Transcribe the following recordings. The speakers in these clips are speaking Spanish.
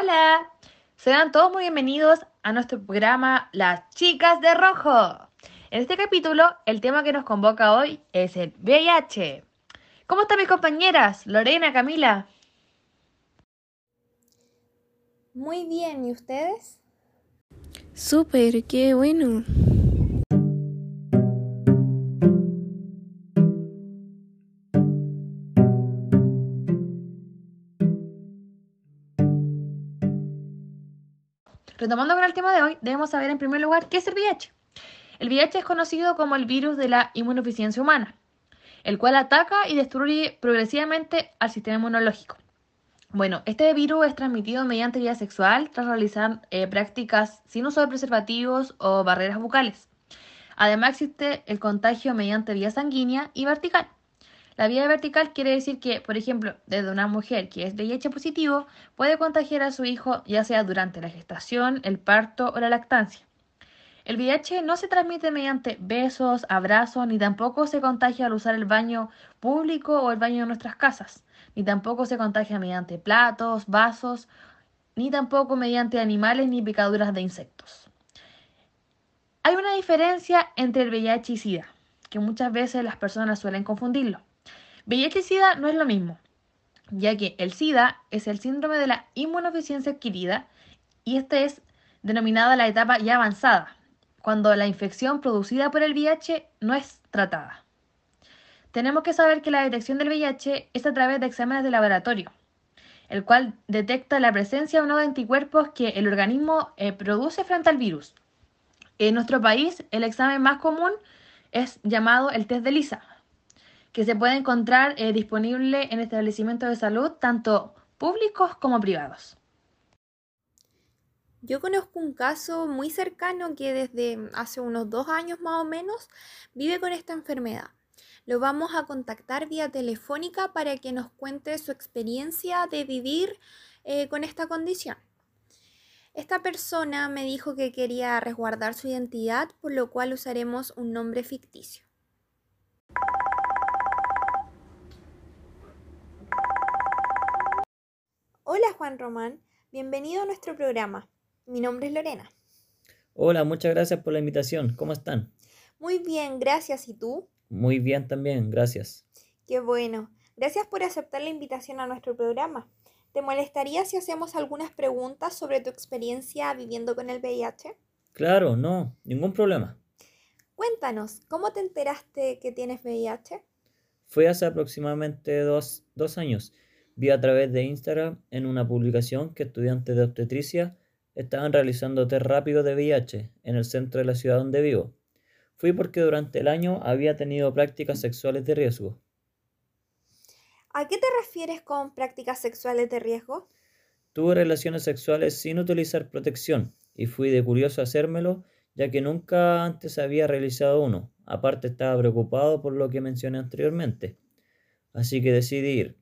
Hola, sean todos muy bienvenidos a nuestro programa Las Chicas de Rojo. En este capítulo, el tema que nos convoca hoy es el VIH. ¿Cómo están mis compañeras? Lorena, Camila. Muy bien, ¿y ustedes? Súper, qué bueno. Retomando con el tema de hoy, debemos saber en primer lugar qué es el VIH. El VIH es conocido como el virus de la inmunodeficiencia humana, el cual ataca y destruye progresivamente al sistema inmunológico. Bueno, este virus es transmitido mediante vía sexual tras realizar eh, prácticas sin uso de preservativos o barreras bucales. Además existe el contagio mediante vía sanguínea y vertical. La vía vertical quiere decir que, por ejemplo, desde una mujer que es VIH positivo puede contagiar a su hijo ya sea durante la gestación, el parto o la lactancia. El VIH no se transmite mediante besos, abrazos, ni tampoco se contagia al usar el baño público o el baño de nuestras casas, ni tampoco se contagia mediante platos, vasos, ni tampoco mediante animales ni picaduras de insectos. Hay una diferencia entre el VIH y SIDA, que muchas veces las personas suelen confundirlo. VIH y SIDA no es lo mismo, ya que el SIDA es el síndrome de la inmunodeficiencia adquirida y esta es denominada la etapa ya avanzada, cuando la infección producida por el VIH no es tratada. Tenemos que saber que la detección del VIH es a través de exámenes de laboratorio, el cual detecta la presencia o no de anticuerpos que el organismo eh, produce frente al virus. En nuestro país, el examen más común es llamado el test de Lisa, que se puede encontrar eh, disponible en establecimientos de salud, tanto públicos como privados. Yo conozco un caso muy cercano que desde hace unos dos años más o menos vive con esta enfermedad. Lo vamos a contactar vía telefónica para que nos cuente su experiencia de vivir eh, con esta condición. Esta persona me dijo que quería resguardar su identidad, por lo cual usaremos un nombre ficticio. Hola Juan Román, bienvenido a nuestro programa. Mi nombre es Lorena. Hola, muchas gracias por la invitación. ¿Cómo están? Muy bien, gracias. ¿Y tú? Muy bien también, gracias. Qué bueno. Gracias por aceptar la invitación a nuestro programa. ¿Te molestaría si hacemos algunas preguntas sobre tu experiencia viviendo con el VIH? Claro, no, ningún problema. Cuéntanos, ¿cómo te enteraste que tienes VIH? Fue hace aproximadamente dos, dos años Vi a través de Instagram en una publicación que estudiantes de obstetricia estaban realizando test rápido de VIH en el centro de la ciudad donde vivo. Fui porque durante el año había tenido prácticas sexuales de riesgo. ¿A qué te refieres con prácticas sexuales de riesgo? Tuve relaciones sexuales sin utilizar protección y fui de curioso a hacérmelo ya que nunca antes había realizado uno. Aparte estaba preocupado por lo que mencioné anteriormente. Así que decidí ir.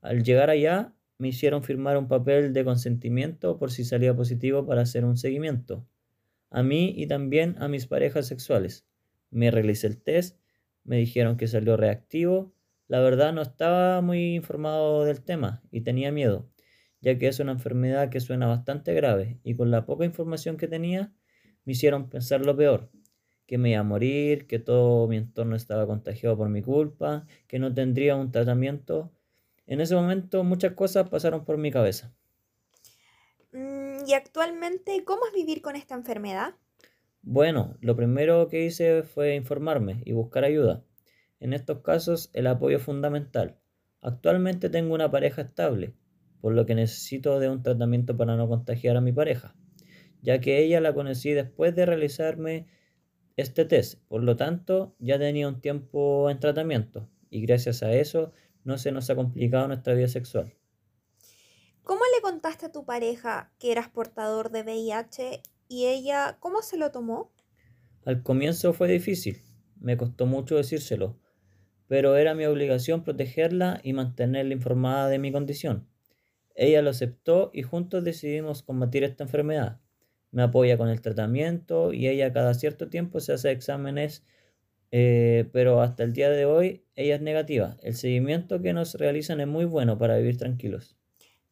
Al llegar allá, me hicieron firmar un papel de consentimiento por si salía positivo para hacer un seguimiento. A mí y también a mis parejas sexuales. Me realicé el test, me dijeron que salió reactivo. La verdad no estaba muy informado del tema y tenía miedo, ya que es una enfermedad que suena bastante grave y con la poca información que tenía me hicieron pensar lo peor, que me iba a morir, que todo mi entorno estaba contagiado por mi culpa, que no tendría un tratamiento en ese momento muchas cosas pasaron por mi cabeza. Mm, ¿Y actualmente cómo es vivir con esta enfermedad? Bueno, lo primero que hice fue informarme y buscar ayuda. En estos casos el apoyo es fundamental. Actualmente tengo una pareja estable, por lo que necesito de un tratamiento para no contagiar a mi pareja, ya que ella la conocí después de realizarme este test, por lo tanto ya tenía un tiempo en tratamiento y gracias a eso no se nos ha complicado nuestra vida sexual. ¿Cómo le contaste a tu pareja que eras portador de VIH y ella cómo se lo tomó? Al comienzo fue difícil, me costó mucho decírselo, pero era mi obligación protegerla y mantenerla informada de mi condición. Ella lo aceptó y juntos decidimos combatir esta enfermedad. Me apoya con el tratamiento y ella cada cierto tiempo se hace exámenes eh, pero hasta el día de hoy ella es negativa. El seguimiento que nos realizan es muy bueno para vivir tranquilos.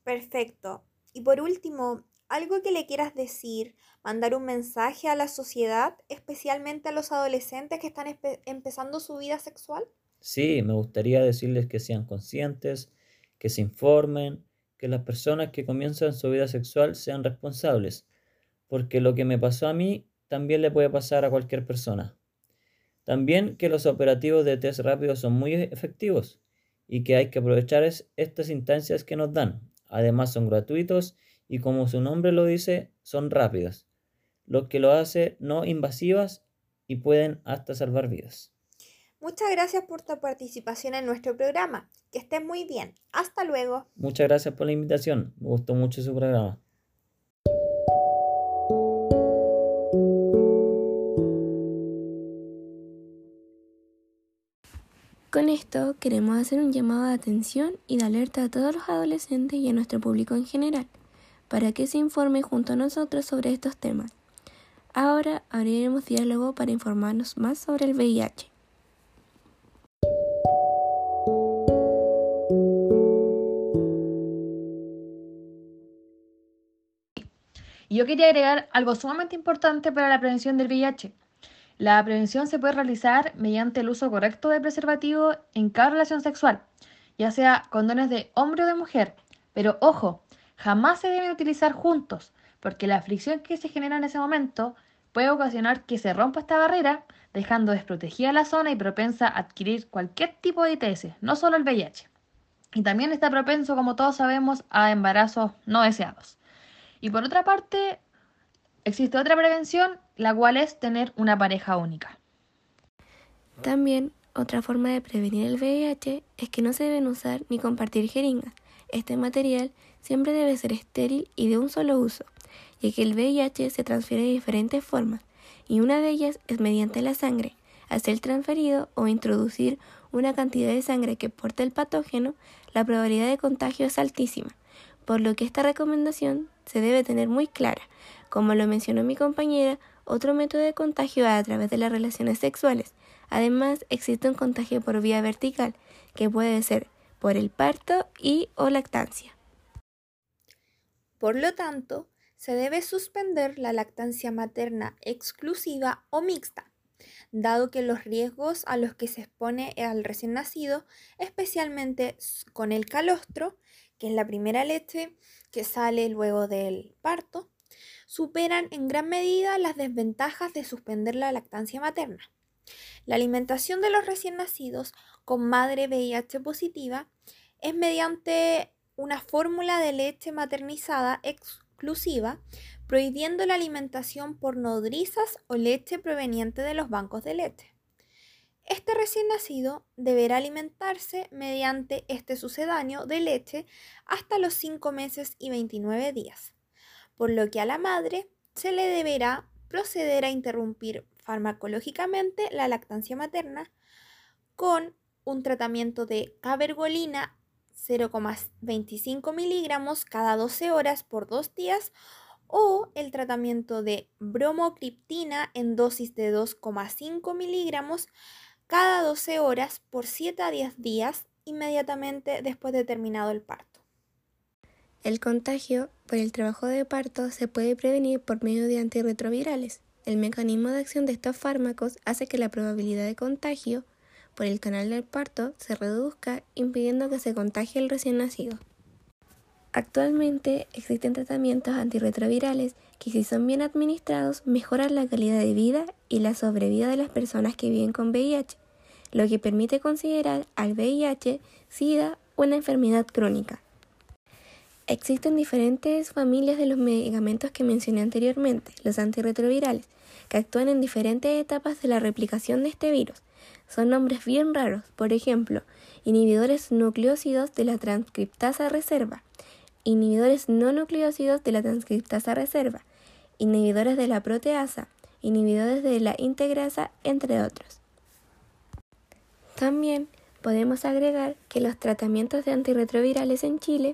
Perfecto. Y por último, algo que le quieras decir, mandar un mensaje a la sociedad, especialmente a los adolescentes que están empezando su vida sexual? Sí, me gustaría decirles que sean conscientes, que se informen, que las personas que comienzan su vida sexual sean responsables, porque lo que me pasó a mí también le puede pasar a cualquier persona. También que los operativos de test rápido son muy efectivos y que hay que aprovechar estas instancias que nos dan. Además son gratuitos y como su nombre lo dice, son rápidas, lo que lo hace no invasivas y pueden hasta salvar vidas. Muchas gracias por tu participación en nuestro programa. Que estés muy bien. Hasta luego. Muchas gracias por la invitación. Me gustó mucho su programa. Queremos hacer un llamado de atención y de alerta a todos los adolescentes y a nuestro público en general, para que se informe junto a nosotros sobre estos temas. Ahora abriremos diálogo para informarnos más sobre el VIH. Yo quería agregar algo sumamente importante para la prevención del VIH. La prevención se puede realizar mediante el uso correcto de preservativo en cada relación sexual, ya sea condones de hombre o de mujer. Pero ojo, jamás se deben utilizar juntos, porque la fricción que se genera en ese momento puede ocasionar que se rompa esta barrera, dejando desprotegida la zona y propensa a adquirir cualquier tipo de ITS, no solo el VIH. Y también está propenso, como todos sabemos, a embarazos no deseados. Y por otra parte, existe otra prevención, la cual es tener una pareja única. También, otra forma de prevenir el VIH es que no se deben usar ni compartir jeringas. Este material siempre debe ser estéril y de un solo uso, ya que el VIH se transfiere de diferentes formas, y una de ellas es mediante la sangre. Al ser transferido o introducir una cantidad de sangre que porte el patógeno, la probabilidad de contagio es altísima, por lo que esta recomendación se debe tener muy clara. Como lo mencionó mi compañera, otro método de contagio es a través de las relaciones sexuales. Además, existe un contagio por vía vertical, que puede ser por el parto y o lactancia. Por lo tanto, se debe suspender la lactancia materna exclusiva o mixta, dado que los riesgos a los que se expone al recién nacido, especialmente con el calostro, que es la primera leche que sale luego del parto, superan en gran medida las desventajas de suspender la lactancia materna. La alimentación de los recién nacidos con madre VIH positiva es mediante una fórmula de leche maternizada exclusiva, prohibiendo la alimentación por nodrizas o leche proveniente de los bancos de leche. Este recién nacido deberá alimentarse mediante este sucedáneo de leche hasta los 5 meses y 29 días, por lo que a la madre se le deberá proceder a interrumpir farmacológicamente la lactancia materna con un tratamiento de cabergolina 0,25 miligramos cada 12 horas por dos días o el tratamiento de bromocriptina en dosis de 2,5 miligramos cada 12 horas por 7 a 10 días inmediatamente después de terminado el parto. El contagio por el trabajo de parto se puede prevenir por medio de antirretrovirales. El mecanismo de acción de estos fármacos hace que la probabilidad de contagio por el canal del parto se reduzca, impidiendo que se contagie el recién nacido. Actualmente existen tratamientos antirretrovirales que si son bien administrados mejoran la calidad de vida y la sobrevida de las personas que viven con VIH, lo que permite considerar al VIH SIDA una enfermedad crónica. Existen diferentes familias de los medicamentos que mencioné anteriormente, los antirretrovirales, que actúan en diferentes etapas de la replicación de este virus. Son nombres bien raros, por ejemplo, inhibidores nucleócidos de la transcriptasa reserva, inhibidores no nucleócidos de la transcriptasa reserva, inhibidores de la proteasa, inhibidores de la integrasa, entre otros. También podemos agregar que los tratamientos de antirretrovirales en Chile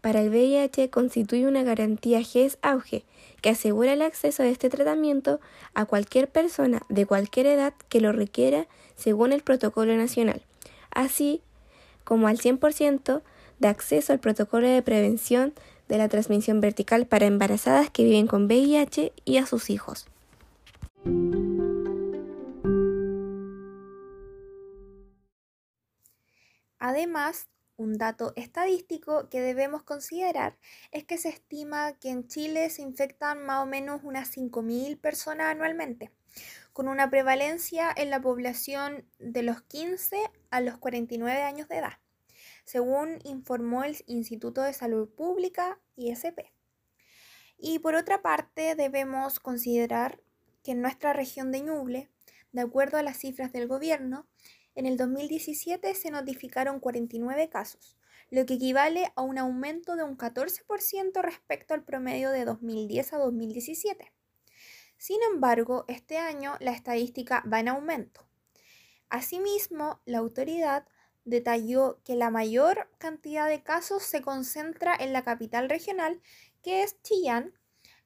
para el VIH constituye una garantía GES auge que asegura el acceso a este tratamiento a cualquier persona de cualquier edad que lo requiera según el protocolo nacional, así como al 100% de acceso al protocolo de prevención de la transmisión vertical para embarazadas que viven con VIH y a sus hijos. Además, un dato estadístico que debemos considerar es que se estima que en Chile se infectan más o menos unas 5.000 personas anualmente, con una prevalencia en la población de los 15 a los 49 años de edad, según informó el Instituto de Salud Pública, ISP. Y por otra parte, debemos considerar que en nuestra región de Ñuble, de acuerdo a las cifras del gobierno, en el 2017 se notificaron 49 casos, lo que equivale a un aumento de un 14% respecto al promedio de 2010 a 2017. Sin embargo, este año la estadística va en aumento. Asimismo, la autoridad detalló que la mayor cantidad de casos se concentra en la capital regional, que es Chillán,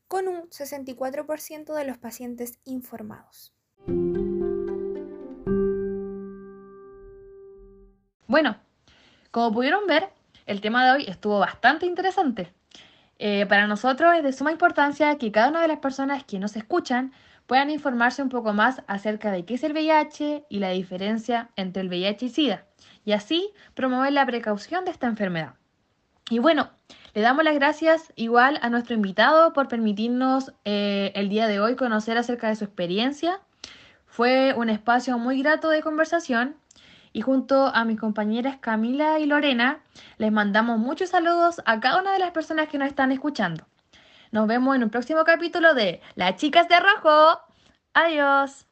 con un 64% de los pacientes informados. Bueno, como pudieron ver, el tema de hoy estuvo bastante interesante. Eh, para nosotros es de suma importancia que cada una de las personas que nos escuchan puedan informarse un poco más acerca de qué es el VIH y la diferencia entre el VIH y SIDA, y así promover la precaución de esta enfermedad. Y bueno, le damos las gracias igual a nuestro invitado por permitirnos eh, el día de hoy conocer acerca de su experiencia. Fue un espacio muy grato de conversación y junto a mis compañeras Camila y Lorena les mandamos muchos saludos a cada una de las personas que nos están escuchando. Nos vemos en un próximo capítulo de Las chicas de rojo. Adiós.